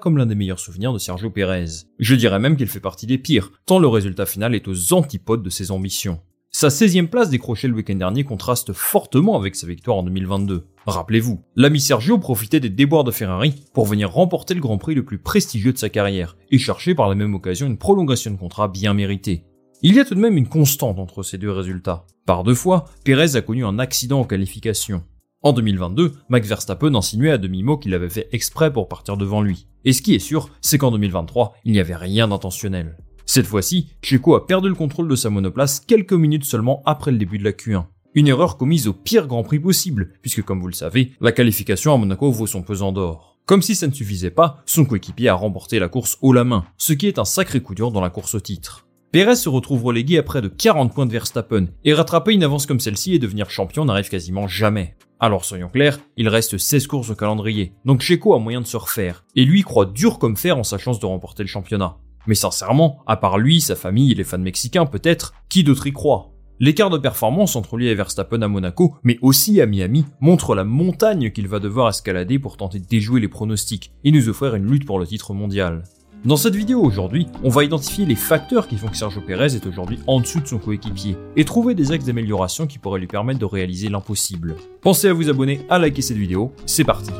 Comme l'un des meilleurs souvenirs de Sergio Pérez. Je dirais même qu'il fait partie des pires, tant le résultat final est aux antipodes de ses ambitions. Sa 16e place décrochée le week-end dernier contraste fortement avec sa victoire en 2022. Rappelez-vous, l'ami Sergio profitait des déboires de Ferrari pour venir remporter le Grand Prix le plus prestigieux de sa carrière et chercher par la même occasion une prolongation de contrat bien méritée. Il y a tout de même une constante entre ces deux résultats. Par deux fois, Pérez a connu un accident en qualification. En 2022, Max Verstappen insinuait à demi-mot qu'il avait fait exprès pour partir devant lui. Et ce qui est sûr, c'est qu'en 2023, il n'y avait rien d'intentionnel. Cette fois-ci, Checo a perdu le contrôle de sa monoplace quelques minutes seulement après le début de la Q1. Une erreur commise au pire Grand Prix possible, puisque comme vous le savez, la qualification à Monaco vaut son pesant d'or. Comme si ça ne suffisait pas, son coéquipier a remporté la course haut la main, ce qui est un sacré coup dur dans la course au titre. Pérez se retrouve relégué à près de 40 points de Verstappen, et rattraper une avance comme celle-ci et devenir champion n'arrive quasiment jamais. Alors soyons clairs, il reste 16 courses au calendrier, donc Checo a moyen de se refaire, et lui croit dur comme fer en sa chance de remporter le championnat. Mais sincèrement, à part lui, sa famille et les fans mexicains peut-être, qui d'autre y croit? L'écart de performance entre lui et Verstappen à Monaco, mais aussi à Miami, montre la montagne qu'il va devoir escalader pour tenter de déjouer les pronostics et nous offrir une lutte pour le titre mondial. Dans cette vidéo aujourd'hui, on va identifier les facteurs qui font que Sergio Pérez est aujourd'hui en dessous de son coéquipier et trouver des axes d'amélioration qui pourraient lui permettre de réaliser l'impossible. Pensez à vous abonner, à liker cette vidéo, c'est parti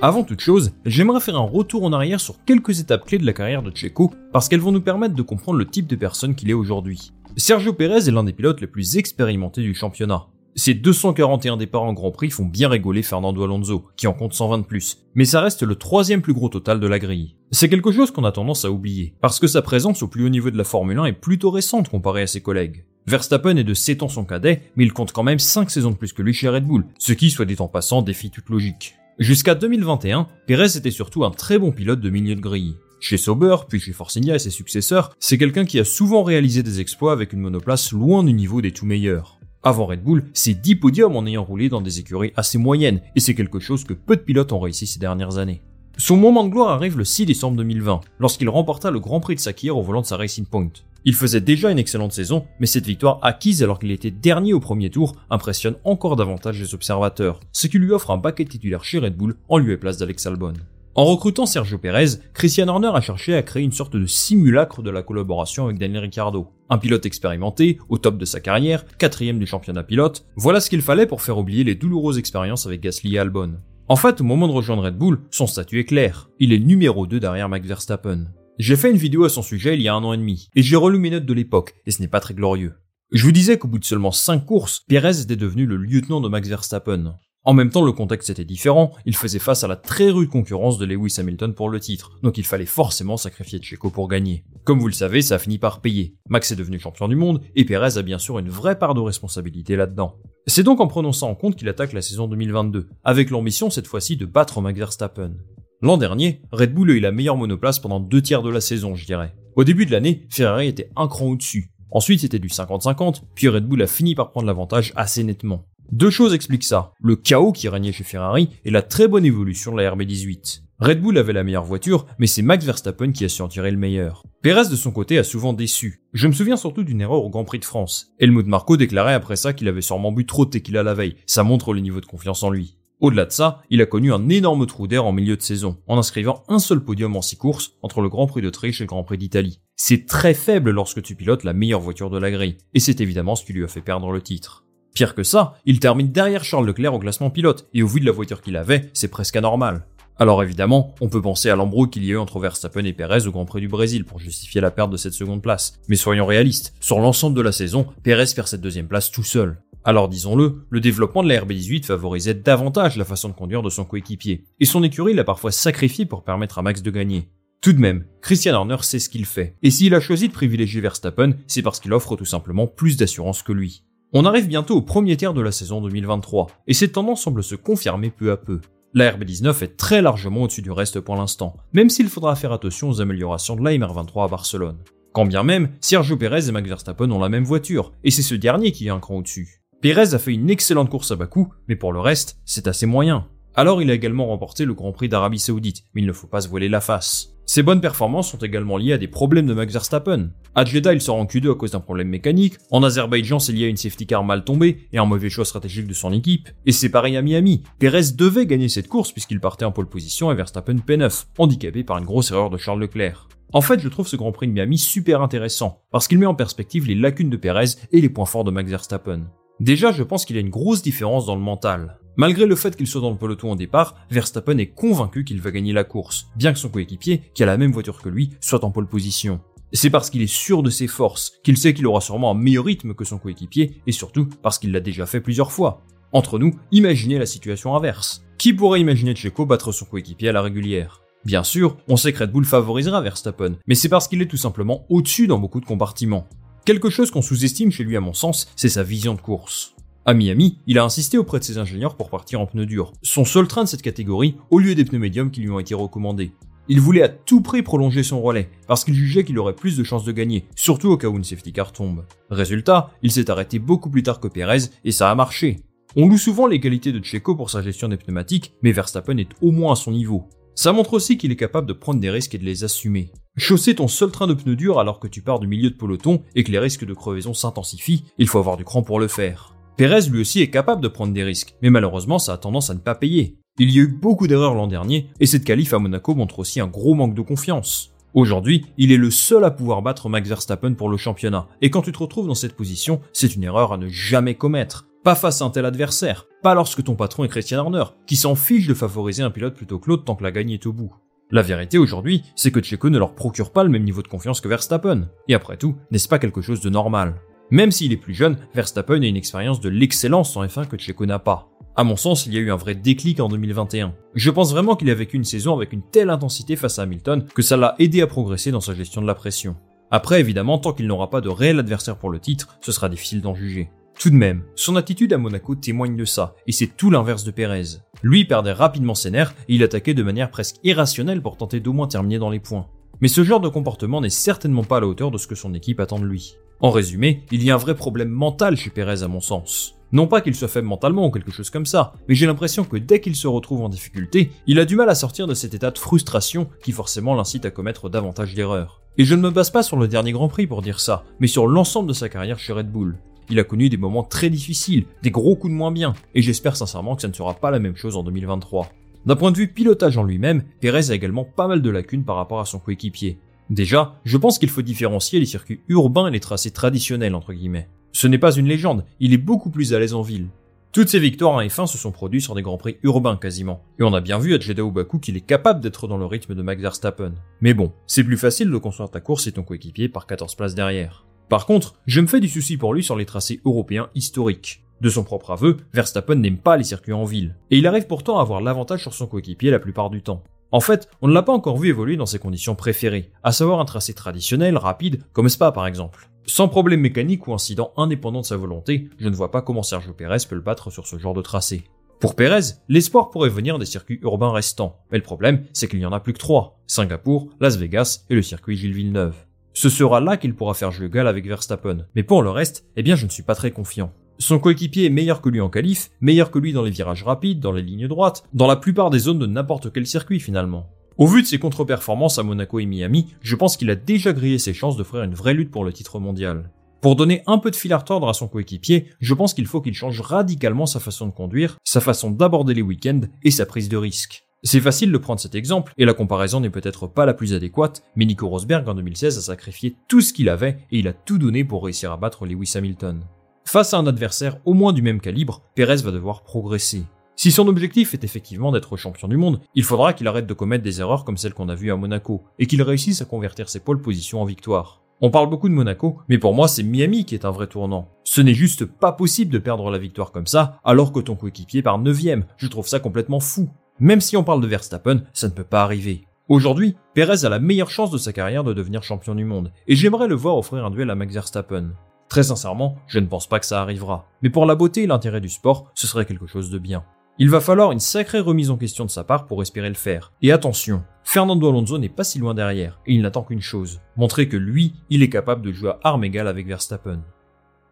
Avant toute chose, j'aimerais faire un retour en arrière sur quelques étapes clés de la carrière de Checo parce qu'elles vont nous permettre de comprendre le type de personne qu'il est aujourd'hui. Sergio Pérez est l'un des pilotes les plus expérimentés du championnat. Ses 241 départs en Grand Prix font bien rigoler Fernando Alonso, qui en compte 120 de plus, mais ça reste le troisième plus gros total de la grille. C'est quelque chose qu'on a tendance à oublier, parce que sa présence au plus haut niveau de la Formule 1 est plutôt récente comparée à ses collègues. Verstappen est de 7 ans son cadet, mais il compte quand même 5 saisons de plus que lui chez Red Bull, ce qui, soit dit en passant, défie toute logique. Jusqu'à 2021, Perez était surtout un très bon pilote de milieu de grille. Chez Sauber, puis chez Force et ses successeurs, c'est quelqu'un qui a souvent réalisé des exploits avec une monoplace loin du niveau des tout meilleurs. Avant Red Bull, c'est 10 podiums en ayant roulé dans des écuries assez moyennes, et c'est quelque chose que peu de pilotes ont réussi ces dernières années. Son moment de gloire arrive le 6 décembre 2020, lorsqu'il remporta le Grand Prix de Sakir au volant de sa Racing Point. Il faisait déjà une excellente saison, mais cette victoire acquise alors qu'il était dernier au premier tour impressionne encore davantage les observateurs, ce qui lui offre un baquet titulaire chez Red Bull en lieu et place d'Alex Albon. En recrutant Sergio Perez, Christian Horner a cherché à créer une sorte de simulacre de la collaboration avec Daniel Ricciardo. Un pilote expérimenté, au top de sa carrière, quatrième du championnat pilote, voilà ce qu'il fallait pour faire oublier les douloureuses expériences avec Gasly et Albon. En fait, au moment de rejoindre Red Bull, son statut est clair. Il est numéro 2 derrière Max Verstappen. J'ai fait une vidéo à son sujet il y a un an et demi, et j'ai relu mes notes de l'époque, et ce n'est pas très glorieux. Je vous disais qu'au bout de seulement 5 courses, Perez était devenu le lieutenant de Max Verstappen. En même temps, le contexte était différent, il faisait face à la très rude concurrence de Lewis Hamilton pour le titre, donc il fallait forcément sacrifier Checo pour gagner. Comme vous le savez, ça a fini par payer. Max est devenu champion du monde, et Perez a bien sûr une vraie part de responsabilité là-dedans. C'est donc en prenant ça en compte qu'il attaque la saison 2022, avec l'ambition cette fois-ci de battre Max Verstappen. L'an dernier, Red Bull a eu la meilleure monoplace pendant deux tiers de la saison, je dirais. Au début de l'année, Ferrari était un cran au-dessus. Ensuite, c'était du 50-50, puis Red Bull a fini par prendre l'avantage assez nettement. Deux choses expliquent ça. Le chaos qui régnait chez Ferrari et la très bonne évolution de la RB18. Red Bull avait la meilleure voiture, mais c'est Max Verstappen qui a su en tirer le meilleur. Perez de son côté a souvent déçu. Je me souviens surtout d'une erreur au Grand Prix de France. Helmut Marko déclarait après ça qu'il avait sûrement bu trop de tequila la veille. Ça montre le niveau de confiance en lui. Au-delà de ça, il a connu un énorme trou d'air en milieu de saison, en inscrivant un seul podium en six courses entre le Grand Prix d'Autriche et le Grand Prix d'Italie. C'est très faible lorsque tu pilotes la meilleure voiture de la grille, et c'est évidemment ce qui lui a fait perdre le titre. Pire que ça, il termine derrière Charles Leclerc au classement pilote, et au vu de la voiture qu'il avait, c'est presque anormal. Alors évidemment, on peut penser à l'embrouille qu'il y a eu entre Verstappen et Perez au Grand Prix du Brésil pour justifier la perte de cette seconde place. Mais soyons réalistes, sur l'ensemble de la saison, Perez perd cette deuxième place tout seul. Alors disons-le, le développement de la RB18 favorisait davantage la façon de conduire de son coéquipier, et son écurie l'a parfois sacrifié pour permettre à Max de gagner. Tout de même, Christian Horner sait ce qu'il fait, et s'il a choisi de privilégier Verstappen, c'est parce qu'il offre tout simplement plus d'assurance que lui. On arrive bientôt au premier tiers de la saison 2023, et cette tendance semble se confirmer peu à peu. La RB19 est très largement au-dessus du reste pour l'instant, même s'il faudra faire attention aux améliorations de la MR23 à Barcelone. Quand bien même, Sergio Perez et Max Verstappen ont la même voiture, et c'est ce dernier qui est un cran au-dessus. Perez a fait une excellente course à Bakou, mais pour le reste, c'est assez moyen. Alors il a également remporté le Grand Prix d'Arabie Saoudite, mais il ne faut pas se voiler la face. Ses bonnes performances sont également liées à des problèmes de Max Verstappen. À Jeddah, il sort en Q2 à cause d'un problème mécanique. En Azerbaïdjan, c'est lié à une safety car mal tombée et un mauvais choix stratégique de son équipe. Et c'est pareil à Miami. Perez devait gagner cette course puisqu'il partait en pole position et Verstappen P9, handicapé par une grosse erreur de Charles Leclerc. En fait, je trouve ce Grand Prix de Miami super intéressant, parce qu'il met en perspective les lacunes de Perez et les points forts de Max Verstappen. Déjà, je pense qu'il y a une grosse différence dans le mental. Malgré le fait qu'il soit dans le peloton au départ, Verstappen est convaincu qu'il va gagner la course, bien que son coéquipier, qui a la même voiture que lui, soit en pole position. C'est parce qu'il est sûr de ses forces, qu'il sait qu'il aura sûrement un meilleur rythme que son coéquipier, et surtout parce qu'il l'a déjà fait plusieurs fois. Entre nous, imaginez la situation inverse. Qui pourrait imaginer Checo battre son coéquipier à la régulière? Bien sûr, on sait que Red Bull favorisera Verstappen, mais c'est parce qu'il est tout simplement au-dessus dans beaucoup de compartiments. Quelque chose qu'on sous-estime chez lui à mon sens, c'est sa vision de course. À Miami, il a insisté auprès de ses ingénieurs pour partir en pneus durs, son seul train de cette catégorie au lieu des pneus médiums qui lui ont été recommandés. Il voulait à tout prix prolonger son relais, parce qu'il jugeait qu'il aurait plus de chances de gagner, surtout au cas où une safety car tombe. Résultat, il s'est arrêté beaucoup plus tard que Perez, et ça a marché. On loue souvent les qualités de Checo pour sa gestion des pneumatiques, mais Verstappen est au moins à son niveau. Ça montre aussi qu'il est capable de prendre des risques et de les assumer. Chausser ton seul train de pneus durs alors que tu pars du milieu de peloton et que les risques de crevaison s'intensifient, il faut avoir du cran pour le faire. Perez lui aussi est capable de prendre des risques, mais malheureusement ça a tendance à ne pas payer. Il y a eu beaucoup d'erreurs l'an dernier, et cette qualif à Monaco montre aussi un gros manque de confiance. Aujourd'hui, il est le seul à pouvoir battre Max Verstappen pour le championnat, et quand tu te retrouves dans cette position, c'est une erreur à ne jamais commettre. Pas face à un tel adversaire, pas lorsque ton patron est Christian Horner, qui s'en fiche de favoriser un pilote plutôt que l'autre tant que la gagne est au bout. La vérité aujourd'hui, c'est que Checo ne leur procure pas le même niveau de confiance que Verstappen. Et après tout, n'est-ce pas quelque chose de normal? Même s'il est plus jeune, Verstappen a une expérience de l'excellence en F1 que Checo n'a pas. À mon sens, il y a eu un vrai déclic en 2021. Je pense vraiment qu'il a vécu une saison avec une telle intensité face à Hamilton que ça l'a aidé à progresser dans sa gestion de la pression. Après, évidemment, tant qu'il n'aura pas de réel adversaire pour le titre, ce sera difficile d'en juger. Tout de même, son attitude à Monaco témoigne de ça, et c'est tout l'inverse de Pérez. Lui perdait rapidement ses nerfs et il attaquait de manière presque irrationnelle pour tenter d'au moins terminer dans les points. Mais ce genre de comportement n'est certainement pas à la hauteur de ce que son équipe attend de lui. En résumé, il y a un vrai problème mental chez Pérez à mon sens. Non pas qu'il soit faible mentalement ou quelque chose comme ça, mais j'ai l'impression que dès qu'il se retrouve en difficulté, il a du mal à sortir de cet état de frustration qui forcément l'incite à commettre davantage d'erreurs. Et je ne me base pas sur le dernier Grand Prix pour dire ça, mais sur l'ensemble de sa carrière chez Red Bull. Il a connu des moments très difficiles, des gros coups de moins bien, et j'espère sincèrement que ça ne sera pas la même chose en 2023. D'un point de vue pilotage en lui-même, Perez a également pas mal de lacunes par rapport à son coéquipier. Déjà, je pense qu'il faut différencier les circuits urbains et les tracés traditionnels entre guillemets. Ce n'est pas une légende, il est beaucoup plus à l'aise en ville. Toutes ses victoires en F1 se sont produites sur des grands prix urbains quasiment. Et on a bien vu à Jeddah ou qu'il est capable d'être dans le rythme de Max Verstappen. Mais bon, c'est plus facile de construire ta course et ton coéquipier par 14 places derrière. Par contre, je me fais du souci pour lui sur les tracés européens historiques. De son propre aveu, Verstappen n'aime pas les circuits en ville. Et il arrive pourtant à avoir l'avantage sur son coéquipier la plupart du temps. En fait, on ne l'a pas encore vu évoluer dans ses conditions préférées, à savoir un tracé traditionnel, rapide, comme Spa par exemple. Sans problème mécanique ou incident indépendant de sa volonté, je ne vois pas comment Sergio Pérez peut le battre sur ce genre de tracé. Pour Pérez, l'espoir pourrait venir des circuits urbains restants, mais le problème, c'est qu'il n'y en a plus que trois. Singapour, Las Vegas et le circuit Gilles Villeneuve. Ce sera là qu'il pourra faire jeu égal avec Verstappen, mais pour le reste, eh bien je ne suis pas très confiant. Son coéquipier est meilleur que lui en qualif, meilleur que lui dans les virages rapides, dans les lignes droites, dans la plupart des zones de n'importe quel circuit finalement. Au vu de ses contre-performances à Monaco et Miami, je pense qu'il a déjà grillé ses chances d'offrir une vraie lutte pour le titre mondial. Pour donner un peu de fil à retordre à son coéquipier, je pense qu'il faut qu'il change radicalement sa façon de conduire, sa façon d'aborder les week-ends et sa prise de risque. C'est facile de prendre cet exemple, et la comparaison n'est peut-être pas la plus adéquate, mais Nico Rosberg en 2016 a sacrifié tout ce qu'il avait et il a tout donné pour réussir à battre Lewis Hamilton. Face à un adversaire au moins du même calibre, Perez va devoir progresser. Si son objectif est effectivement d'être champion du monde, il faudra qu'il arrête de commettre des erreurs comme celles qu'on a vues à Monaco, et qu'il réussisse à convertir ses pôles positions en victoire. On parle beaucoup de Monaco, mais pour moi c'est Miami qui est un vrai tournant. Ce n'est juste pas possible de perdre la victoire comme ça, alors que ton coéquipier part 9 Je trouve ça complètement fou. Même si on parle de Verstappen, ça ne peut pas arriver. Aujourd'hui, Perez a la meilleure chance de sa carrière de devenir champion du monde, et j'aimerais le voir offrir un duel à Max Verstappen. Très sincèrement, je ne pense pas que ça arrivera, mais pour la beauté et l'intérêt du sport, ce serait quelque chose de bien. Il va falloir une sacrée remise en question de sa part pour espérer le faire. Et attention, Fernando Alonso n'est pas si loin derrière, et il n'attend qu'une chose, montrer que lui, il est capable de jouer à armes égales avec Verstappen.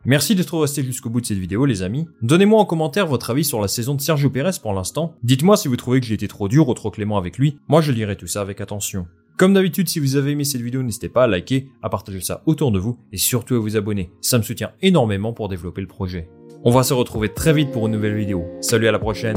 Merci d'être resté jusqu'au bout de cette vidéo les amis. Donnez-moi en commentaire votre avis sur la saison de Sergio Pérez pour l'instant. Dites-moi si vous trouvez que j'ai été trop dur ou trop clément avec lui. Moi je lirai tout ça avec attention. Comme d'habitude, si vous avez aimé cette vidéo, n'hésitez pas à liker, à partager ça autour de vous et surtout à vous abonner. Ça me soutient énormément pour développer le projet. On va se retrouver très vite pour une nouvelle vidéo. Salut à la prochaine